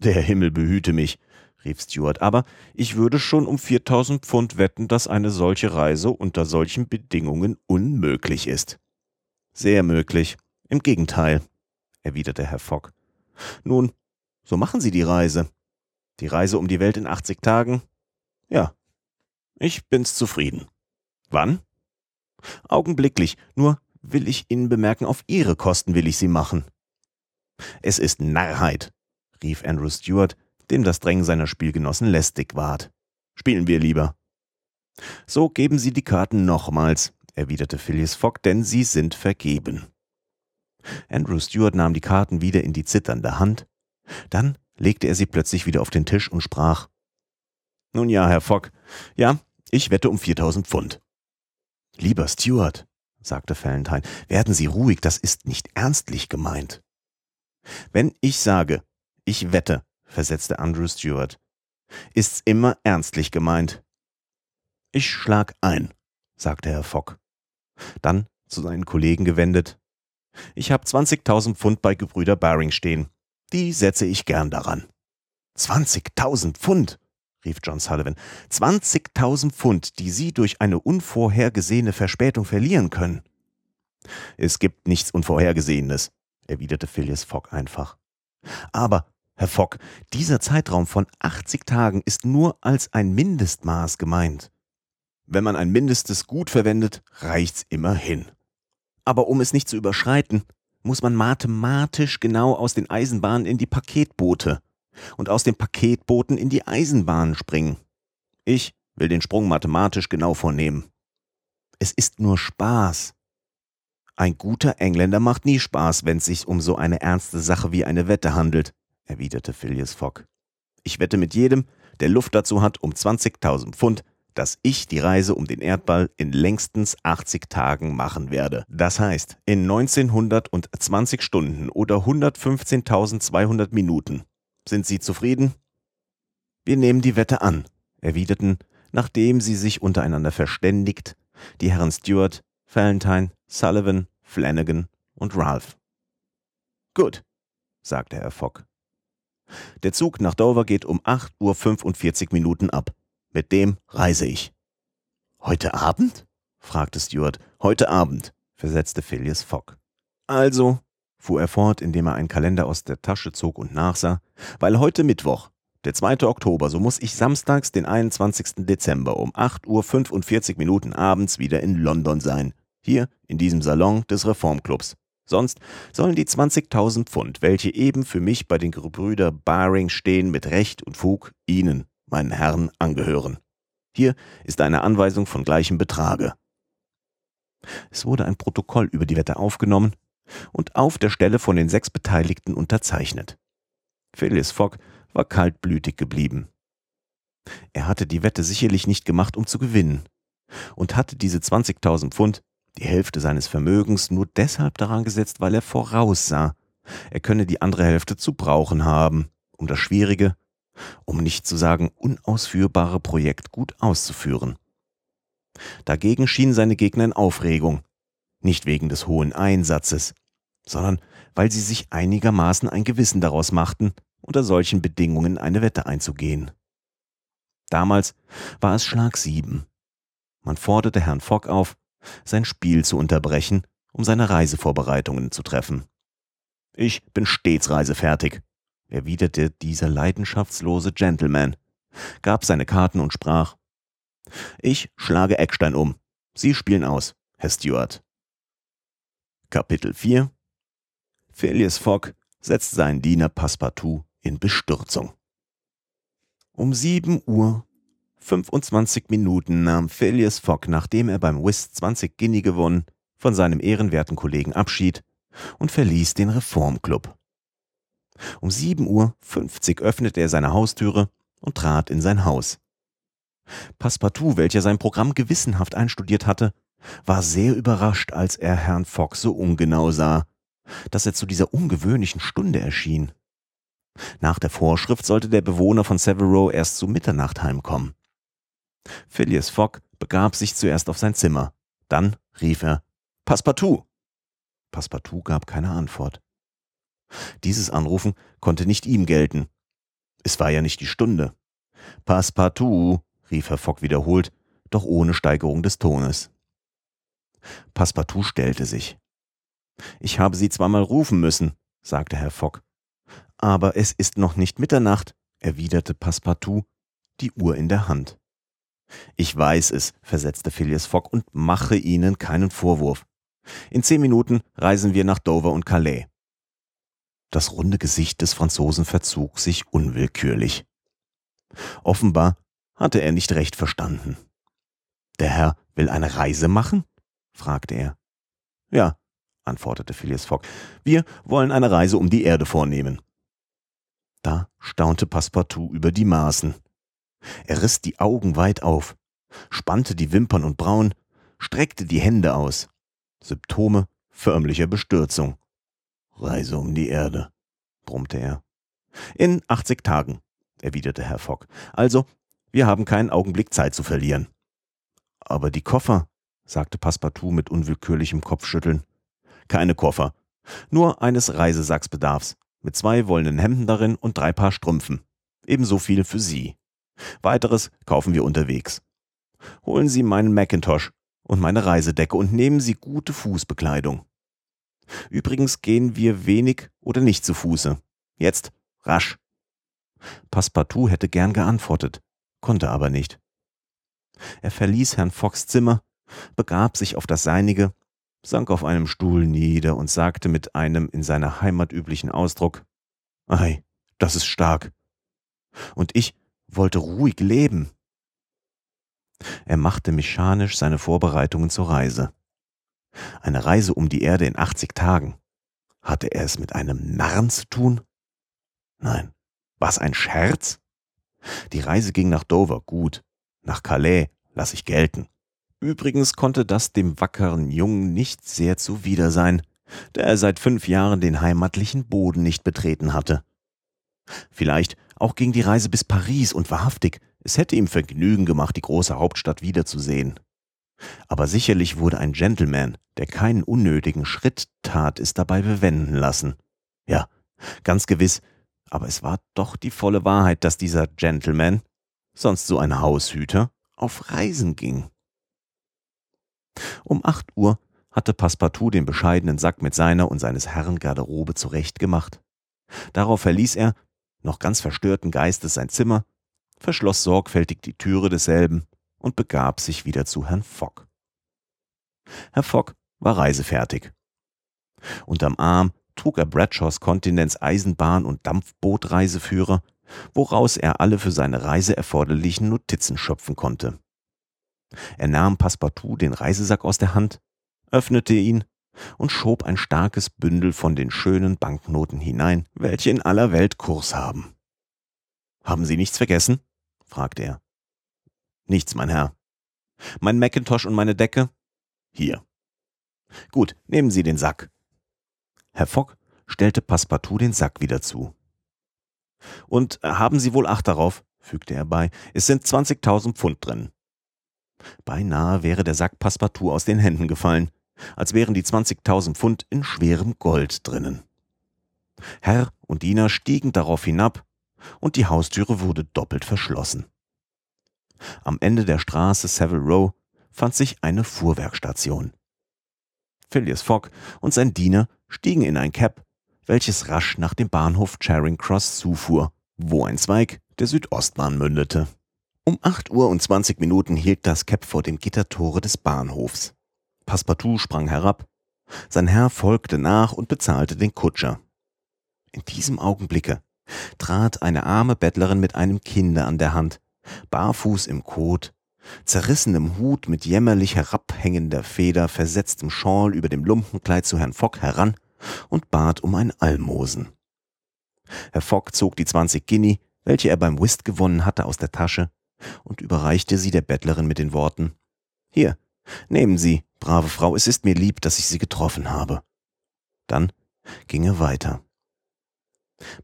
Der Himmel behüte mich, rief Stuart, aber ich würde schon um 4000 Pfund wetten, dass eine solche Reise unter solchen Bedingungen unmöglich ist. Sehr möglich. Im Gegenteil, erwiderte Herr Fogg. Nun, so machen Sie die Reise. Die Reise um die Welt in 80 Tagen? Ja. Ich bin's zufrieden. Wann? Augenblicklich, nur will ich Ihnen bemerken, auf Ihre Kosten will ich sie machen. Es ist Narrheit, rief Andrew Stewart, dem das Drängen seiner Spielgenossen lästig ward. Spielen wir lieber. So geben Sie die Karten nochmals, erwiderte Phileas Fogg, denn sie sind vergeben. Andrew Stewart nahm die Karten wieder in die zitternde Hand, dann legte er sie plötzlich wieder auf den Tisch und sprach Nun ja, Herr Fogg, ja, ich wette um 4000 Pfund. Lieber Stewart, sagte Valentine, werden Sie ruhig, das ist nicht ernstlich gemeint. Wenn ich sage, ich wette, versetzte Andrew Stewart. Ist's immer ernstlich gemeint. Ich schlag ein, sagte Herr Fogg. Dann zu seinen Kollegen gewendet. Ich habe 20.000 Pfund bei Gebrüder Baring stehen. Die setze ich gern daran. 20.000 Pfund, rief John Sullivan. 20.000 Pfund, die Sie durch eine unvorhergesehene Verspätung verlieren können. Es gibt nichts Unvorhergesehenes, erwiderte Phileas Fogg einfach. Aber Herr Fogg, dieser Zeitraum von 80 Tagen ist nur als ein Mindestmaß gemeint. Wenn man ein Mindestes gut verwendet, reicht's immerhin. Aber um es nicht zu überschreiten, muss man mathematisch genau aus den Eisenbahnen in die Paketboote und aus den Paketbooten in die Eisenbahnen springen. Ich will den Sprung mathematisch genau vornehmen. Es ist nur Spaß. Ein guter Engländer macht nie Spaß, wenn es sich um so eine ernste Sache wie eine Wette handelt erwiderte Phileas Fogg. Ich wette mit jedem, der Luft dazu hat, um 20.000 Pfund, dass ich die Reise um den Erdball in längstens 80 Tagen machen werde. Das heißt, in 1920 Stunden oder 115.200 Minuten. Sind Sie zufrieden? Wir nehmen die Wette an, erwiderten, nachdem sie sich untereinander verständigt, die Herren Stewart, Valentine, Sullivan, Flanagan und Ralph. Gut, sagte Herr Fogg. Der Zug nach Dover geht um 8.45 Uhr Minuten ab. Mit dem reise ich. Heute Abend? fragte Stuart. Heute Abend, versetzte Phileas Fogg. Also, fuhr er fort, indem er einen Kalender aus der Tasche zog und nachsah, weil heute Mittwoch, der 2. Oktober, so muss ich samstags, den 21. Dezember um 8.45 Uhr Minuten abends wieder in London sein. Hier in diesem Salon des Reformclubs. Sonst sollen die 20.000 Pfund, welche eben für mich bei den Gebrüder Baring stehen, mit Recht und Fug Ihnen, meinen Herren, angehören. Hier ist eine Anweisung von gleichem Betrage. Es wurde ein Protokoll über die Wette aufgenommen und auf der Stelle von den sechs Beteiligten unterzeichnet. Phileas Fogg war kaltblütig geblieben. Er hatte die Wette sicherlich nicht gemacht, um zu gewinnen, und hatte diese 20.000 Pfund die Hälfte seines Vermögens nur deshalb daran gesetzt, weil er voraussah, er könne die andere Hälfte zu brauchen haben, um das schwierige, um nicht zu sagen unausführbare Projekt gut auszuführen. Dagegen schienen seine Gegner in Aufregung, nicht wegen des hohen Einsatzes, sondern weil sie sich einigermaßen ein Gewissen daraus machten, unter solchen Bedingungen eine Wette einzugehen. Damals war es Schlag sieben. Man forderte Herrn Fogg auf, sein Spiel zu unterbrechen, um seine Reisevorbereitungen zu treffen. Ich bin stets reisefertig, erwiderte dieser leidenschaftslose Gentleman, gab seine Karten und sprach Ich schlage Eckstein um. Sie spielen aus, Herr Stewart. Kapitel 4 Phileas Fogg setzt seinen Diener Passepartout in Bestürzung. Um sieben Uhr 25 Minuten nahm Phileas Fogg, nachdem er beim Whist 20 Guinea gewonnen, von seinem ehrenwerten Kollegen Abschied und verließ den Reformclub. Um 7.50 Uhr öffnete er seine Haustüre und trat in sein Haus. Passepartout, welcher sein Programm gewissenhaft einstudiert hatte, war sehr überrascht, als er Herrn Fogg so ungenau sah, dass er zu dieser ungewöhnlichen Stunde erschien. Nach der Vorschrift sollte der Bewohner von Severo erst zu Mitternacht heimkommen. Phileas Fogg begab sich zuerst auf sein Zimmer. Dann rief er Passepartout. Passepartout gab keine Antwort. Dieses Anrufen konnte nicht ihm gelten. Es war ja nicht die Stunde. Passepartout, rief Herr Fogg wiederholt, doch ohne Steigerung des Tones. Passepartout stellte sich. Ich habe Sie zweimal rufen müssen, sagte Herr Fogg. Aber es ist noch nicht Mitternacht, erwiderte Passepartout, die Uhr in der Hand. Ich weiß es, versetzte Phileas Fogg und mache Ihnen keinen Vorwurf. In zehn Minuten reisen wir nach Dover und Calais. Das runde Gesicht des Franzosen verzog sich unwillkürlich. Offenbar hatte er nicht recht verstanden. Der Herr will eine Reise machen? Fragte er. Ja, antwortete Phileas Fogg. Wir wollen eine Reise um die Erde vornehmen. Da staunte Passepartout über die Maßen. Er riss die Augen weit auf, spannte die Wimpern und Brauen, streckte die Hände aus. Symptome förmlicher Bestürzung. Reise um die Erde, brummte er. In 80 Tagen, erwiderte Herr Fogg. Also, wir haben keinen Augenblick Zeit zu verlieren. Aber die Koffer, sagte Passepartout mit unwillkürlichem Kopfschütteln. Keine Koffer, nur eines Reisesacksbedarfs, mit zwei wollenen Hemden darin und drei Paar Strümpfen. Ebenso viel für Sie. Weiteres kaufen wir unterwegs. Holen Sie meinen Macintosh und meine Reisedecke und nehmen Sie gute Fußbekleidung. Übrigens gehen wir wenig oder nicht zu Fuße. Jetzt, rasch. Passepartout hätte gern geantwortet, konnte aber nicht. Er verließ Herrn Fox Zimmer, begab sich auf das seinige, sank auf einem Stuhl nieder und sagte mit einem in seiner Heimat üblichen Ausdruck Ei, das ist stark. Und ich wollte ruhig leben. Er machte mechanisch seine Vorbereitungen zur Reise. Eine Reise um die Erde in 80 Tagen. Hatte er es mit einem Narren zu tun? Nein. Was ein Scherz? Die Reise ging nach Dover gut, nach Calais lass ich gelten. Übrigens konnte das dem wackeren Jungen nicht sehr zuwider sein, da er seit fünf Jahren den heimatlichen Boden nicht betreten hatte. Vielleicht auch ging die Reise bis Paris und wahrhaftig, es hätte ihm Vergnügen gemacht, die große Hauptstadt wiederzusehen. Aber sicherlich wurde ein Gentleman, der keinen unnötigen Schritt tat, es dabei bewenden lassen. Ja, ganz gewiss, aber es war doch die volle Wahrheit, dass dieser Gentleman, sonst so ein Haushüter, auf Reisen ging. Um acht Uhr hatte Passepartout den bescheidenen Sack mit seiner und seines Herrn Garderobe zurechtgemacht. Darauf verließ er, noch ganz verstörten Geistes, sein Zimmer, verschloss sorgfältig die Türe desselben und begab sich wieder zu Herrn Fogg. Herr Fogg war reisefertig. Unterm Arm trug er Bradshaws Kontinents Eisenbahn- und Dampfbootreiseführer, woraus er alle für seine Reise erforderlichen Notizen schöpfen konnte. Er nahm Passepartout den Reisesack aus der Hand, öffnete ihn und schob ein starkes Bündel von den schönen Banknoten hinein, welche in aller Welt Kurs haben. Haben Sie nichts vergessen? fragte er. Nichts, mein Herr. Mein Macintosh und meine Decke? Hier. Gut, nehmen Sie den Sack. Herr Fogg stellte Passepartout den Sack wieder zu. Und haben Sie wohl Acht darauf, fügte er bei, es sind 20.000 Pfund drin. Beinahe wäre der Sack Passepartout aus den Händen gefallen, als wären die 20.000 Pfund in schwerem Gold drinnen. Herr und Diener stiegen darauf hinab, und die Haustüre wurde doppelt verschlossen. Am Ende der Straße Savile Row fand sich eine Fuhrwerkstation. Phileas Fogg und sein Diener stiegen in ein Cab, welches rasch nach dem Bahnhof Charing Cross zufuhr, wo ein Zweig der Südostbahn mündete. Um 8 Uhr und 20 Minuten hielt das Cab vor dem Gittertore des Bahnhofs. Passepartout sprang herab, sein Herr folgte nach und bezahlte den Kutscher. In diesem Augenblicke trat eine arme Bettlerin mit einem Kinde an der Hand, barfuß im Kot, zerrissenem Hut mit jämmerlich herabhängender Feder, versetztem Shawl über dem Lumpenkleid zu Herrn Fogg heran und bat um ein Almosen. Herr Fogg zog die zwanzig Guinea, welche er beim Whist gewonnen hatte, aus der Tasche und überreichte sie der Bettlerin mit den Worten Hier, nehmen Sie, brave Frau, es ist mir lieb, dass ich Sie getroffen habe. Dann ging er weiter.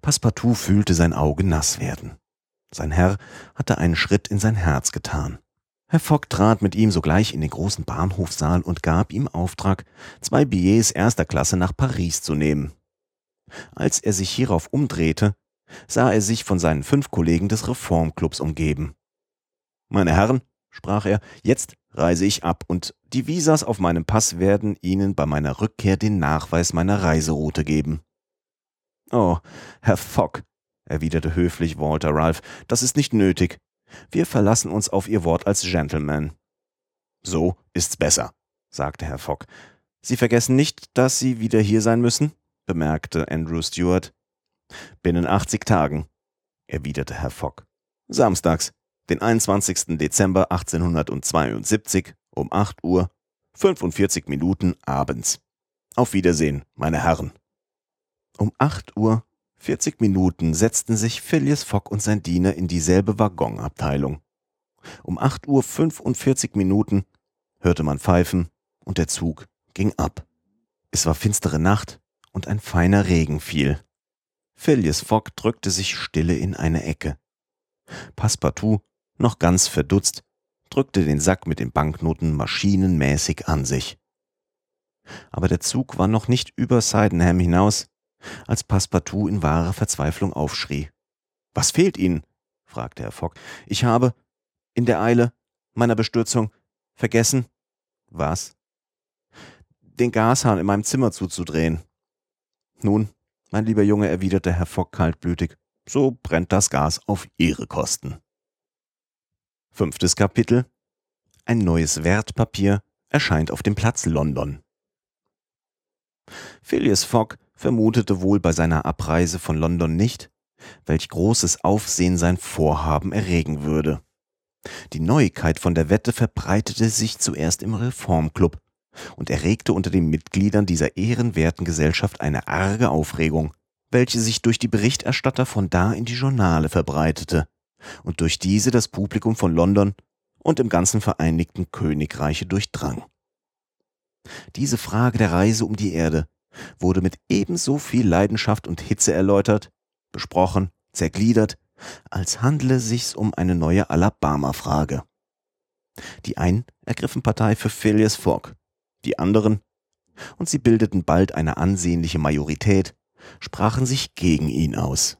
Passepartout fühlte sein Auge nass werden. Sein Herr hatte einen Schritt in sein Herz getan. Herr Fogg trat mit ihm sogleich in den großen Bahnhofsaal und gab ihm Auftrag, zwei Billets erster Klasse nach Paris zu nehmen. Als er sich hierauf umdrehte, sah er sich von seinen fünf Kollegen des Reformclubs umgeben. Meine Herren, sprach er, jetzt reise ich ab und die Visas auf meinem Pass werden Ihnen bei meiner Rückkehr den Nachweis meiner Reiseroute geben. Oh, Herr Fogg, erwiderte höflich Walter Ralph, das ist nicht nötig. Wir verlassen uns auf Ihr Wort als Gentleman. So ist's besser, sagte Herr Fogg. Sie vergessen nicht, dass Sie wieder hier sein müssen? bemerkte Andrew Stewart. Binnen 80 Tagen, erwiderte Herr Fogg. Samstags, den 21. Dezember 1872 um 8 Uhr 45 Minuten abends. Auf Wiedersehen, meine Herren. Um 8 Uhr 40 Minuten setzten sich Phileas Fogg und sein Diener in dieselbe Waggonabteilung. Um 8 Uhr 45 Minuten hörte man Pfeifen und der Zug ging ab. Es war finstere Nacht und ein feiner Regen fiel. Phileas Fogg drückte sich stille in eine Ecke. Passepartout, noch ganz verdutzt, drückte den Sack mit den Banknoten maschinenmäßig an sich. Aber der Zug war noch nicht über Sydenham hinaus, als Passepartout in wahrer Verzweiflung aufschrie. Was fehlt Ihnen? fragte Herr Fogg. Ich habe, in der Eile meiner Bestürzung, vergessen. Was? Den Gashahn in meinem Zimmer zuzudrehen. Nun, mein lieber Junge, erwiderte Herr Fogg kaltblütig, so brennt das Gas auf Ihre Kosten. Fünftes Kapitel Ein neues Wertpapier erscheint auf dem Platz London. Phileas Fogg vermutete wohl bei seiner Abreise von London nicht, welch großes Aufsehen sein Vorhaben erregen würde. Die Neuigkeit von der Wette verbreitete sich zuerst im Reformclub und erregte unter den Mitgliedern dieser ehrenwerten Gesellschaft eine arge Aufregung, welche sich durch die Berichterstatter von da in die Journale verbreitete und durch diese das Publikum von London und im ganzen Vereinigten Königreiche durchdrang. Diese Frage der Reise um die Erde wurde mit ebenso viel Leidenschaft und Hitze erläutert, besprochen, zergliedert, als handle sich's um eine neue Alabama-Frage. Die einen ergriffen Partei für Phileas Fogg, die anderen, und sie bildeten bald eine ansehnliche Majorität, sprachen sich gegen ihn aus.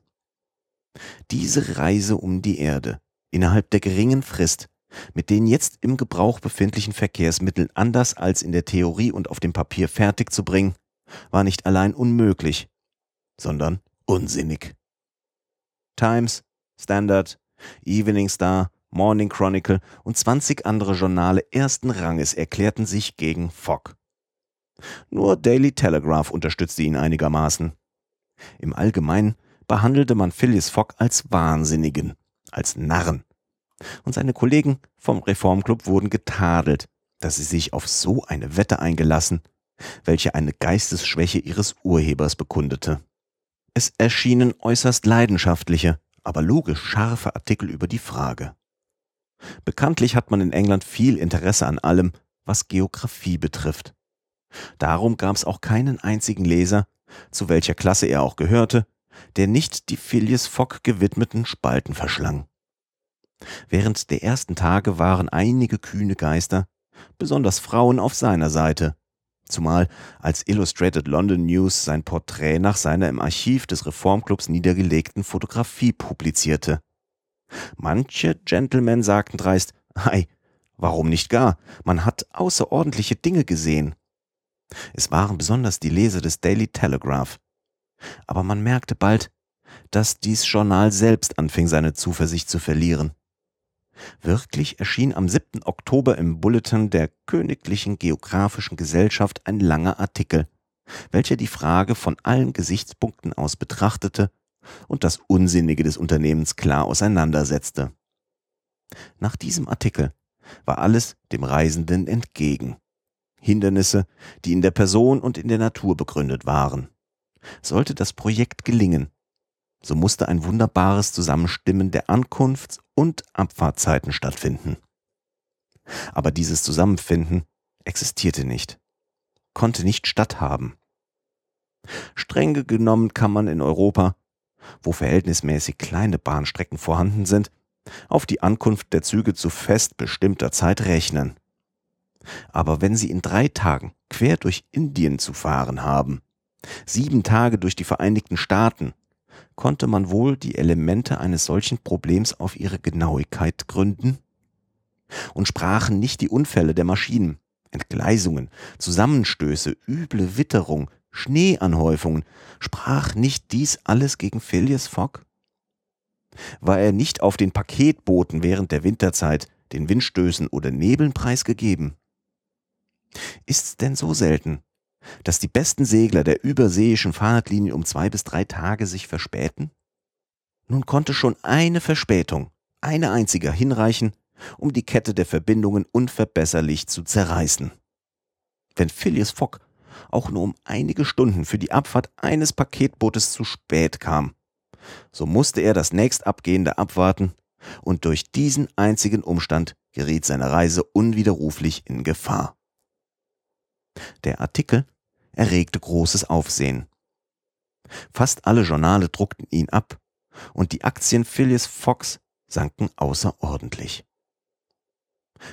Diese Reise um die Erde innerhalb der geringen Frist mit den jetzt im Gebrauch befindlichen Verkehrsmitteln anders als in der Theorie und auf dem Papier fertig zu bringen, war nicht allein unmöglich, sondern unsinnig. Times, Standard, Evening Star, Morning Chronicle und 20 andere Journale ersten Ranges erklärten sich gegen Fogg. Nur Daily Telegraph unterstützte ihn einigermaßen. Im Allgemeinen behandelte man Phileas Fogg als Wahnsinnigen, als Narren. Und seine Kollegen vom Reformclub wurden getadelt, dass sie sich auf so eine Wette eingelassen, welche eine Geistesschwäche ihres Urhebers bekundete. Es erschienen äußerst leidenschaftliche, aber logisch scharfe Artikel über die Frage. Bekanntlich hat man in England viel Interesse an allem, was Geographie betrifft. Darum gab es auch keinen einzigen Leser, zu welcher Klasse er auch gehörte, der nicht die Phileas Fogg gewidmeten Spalten verschlang. Während der ersten Tage waren einige kühne Geister, besonders Frauen auf seiner Seite, zumal als Illustrated London News sein Porträt nach seiner im Archiv des Reformclubs niedergelegten Fotografie publizierte. Manche Gentlemen sagten dreist, ei, warum nicht gar, man hat außerordentliche Dinge gesehen. Es waren besonders die Leser des Daily Telegraph. Aber man merkte bald, dass dies Journal selbst anfing, seine Zuversicht zu verlieren. Wirklich erschien am 7. Oktober im Bulletin der Königlichen Geographischen Gesellschaft ein langer Artikel, welcher die Frage von allen Gesichtspunkten aus betrachtete und das Unsinnige des Unternehmens klar auseinandersetzte. Nach diesem Artikel war alles dem Reisenden entgegen. Hindernisse, die in der Person und in der Natur begründet waren. Sollte das Projekt gelingen, so musste ein wunderbares Zusammenstimmen der Ankunfts- und Abfahrtzeiten stattfinden. Aber dieses Zusammenfinden existierte nicht, konnte nicht statthaben. Strenge genommen kann man in Europa, wo verhältnismäßig kleine Bahnstrecken vorhanden sind, auf die Ankunft der Züge zu fest bestimmter Zeit rechnen. Aber wenn sie in drei Tagen quer durch Indien zu fahren haben, sieben Tage durch die Vereinigten Staaten, konnte man wohl die Elemente eines solchen Problems auf ihre Genauigkeit gründen? Und sprachen nicht die Unfälle der Maschinen, Entgleisungen, Zusammenstöße, üble Witterung, Schneeanhäufungen, sprach nicht dies alles gegen Phileas Fogg? War er nicht auf den Paketbooten während der Winterzeit den Windstößen oder Nebeln preisgegeben? Ist's denn so selten, dass die besten Segler der überseeischen Fahrtlinien um zwei bis drei Tage sich verspäten? Nun konnte schon eine Verspätung, eine einzige, hinreichen, um die Kette der Verbindungen unverbesserlich zu zerreißen. Wenn Phileas Fogg auch nur um einige Stunden für die Abfahrt eines Paketbootes zu spät kam, so musste er das nächstabgehende abwarten, und durch diesen einzigen Umstand geriet seine Reise unwiderruflich in Gefahr. Der Artikel erregte großes Aufsehen. Fast alle Journale druckten ihn ab und die Aktien Phileas Fox sanken außerordentlich.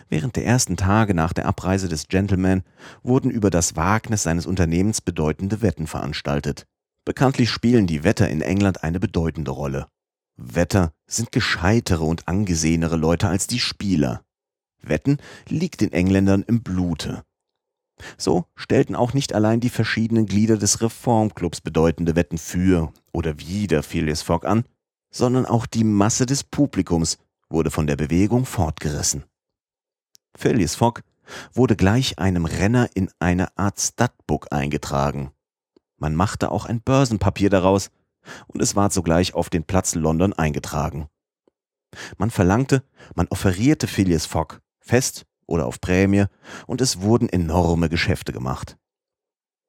Während der ersten Tage nach der Abreise des Gentleman wurden über das Wagnis seines Unternehmens bedeutende Wetten veranstaltet. Bekanntlich spielen die Wetter in England eine bedeutende Rolle. Wetter sind gescheitere und angesehenere Leute als die Spieler. Wetten liegt den Engländern im Blute. So stellten auch nicht allein die verschiedenen Glieder des Reformclubs bedeutende Wetten für oder wider Phileas Fogg an, sondern auch die Masse des Publikums wurde von der Bewegung fortgerissen. Phileas Fogg wurde gleich einem Renner in eine Art Studbook eingetragen. Man machte auch ein Börsenpapier daraus, und es ward sogleich auf den Platz London eingetragen. Man verlangte, man offerierte Phileas Fogg, fest oder auf Prämie und es wurden enorme Geschäfte gemacht.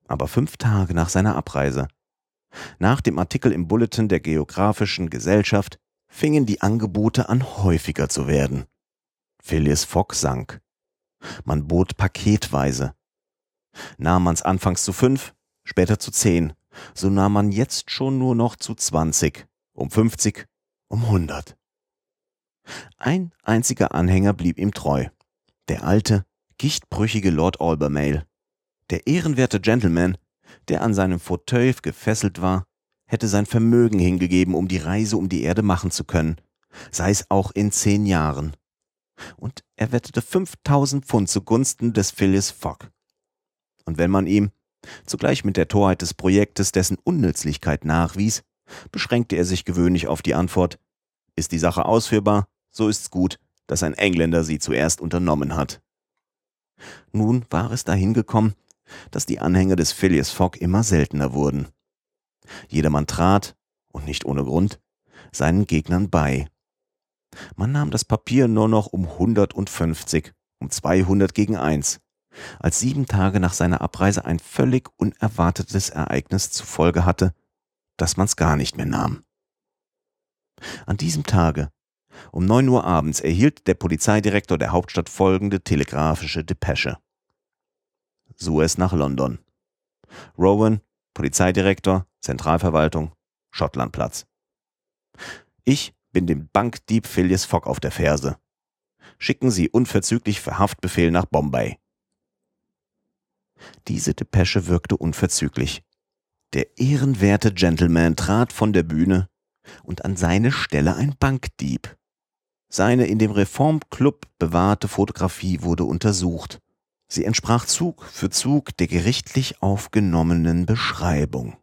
Aber fünf Tage nach seiner Abreise, nach dem Artikel im Bulletin der Geographischen Gesellschaft, fingen die Angebote an häufiger zu werden. Phileas Fogg sank. Man bot paketweise. Nahm man's anfangs zu fünf, später zu zehn, so nahm man jetzt schon nur noch zu zwanzig, um fünfzig, um hundert. Ein einziger Anhänger blieb ihm treu. Der alte, gichtbrüchige Lord Albermale. Der ehrenwerte Gentleman, der an seinem Fauteuil gefesselt war, hätte sein Vermögen hingegeben, um die Reise um die Erde machen zu können, sei es auch in zehn Jahren. Und er wettete 5000 Pfund zugunsten des Phyllis Fogg. Und wenn man ihm, zugleich mit der Torheit des Projektes dessen Unnützlichkeit nachwies, beschränkte er sich gewöhnlich auf die Antwort, ist die Sache ausführbar, so ist's gut, dass ein Engländer sie zuerst unternommen hat. Nun war es dahin gekommen, dass die Anhänger des Phileas Fogg immer seltener wurden. Jedermann trat, und nicht ohne Grund, seinen Gegnern bei. Man nahm das Papier nur noch um 150, um 200 gegen 1, als sieben Tage nach seiner Abreise ein völlig unerwartetes Ereignis zur Folge hatte, dass man's gar nicht mehr nahm. An diesem Tage um 9 Uhr abends erhielt der Polizeidirektor der Hauptstadt folgende telegrafische Depesche. Suez nach London. Rowan, Polizeidirektor, Zentralverwaltung, Schottlandplatz. Ich bin dem Bankdieb Phileas Fogg auf der Ferse. Schicken Sie unverzüglich für Haftbefehl nach Bombay. Diese Depesche wirkte unverzüglich. Der ehrenwerte Gentleman trat von der Bühne und an seine Stelle ein Bankdieb. Seine in dem Reformclub bewahrte Fotografie wurde untersucht. Sie entsprach Zug für Zug der gerichtlich aufgenommenen Beschreibung.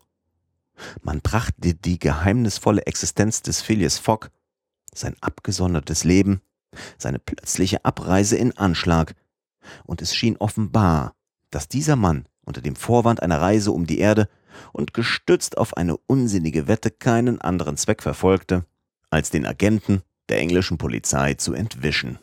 Man brachte die geheimnisvolle Existenz des Phileas Fogg, sein abgesondertes Leben, seine plötzliche Abreise in Anschlag, und es schien offenbar, dass dieser Mann unter dem Vorwand einer Reise um die Erde und gestützt auf eine unsinnige Wette keinen anderen Zweck verfolgte, als den Agenten der englischen Polizei zu entwischen.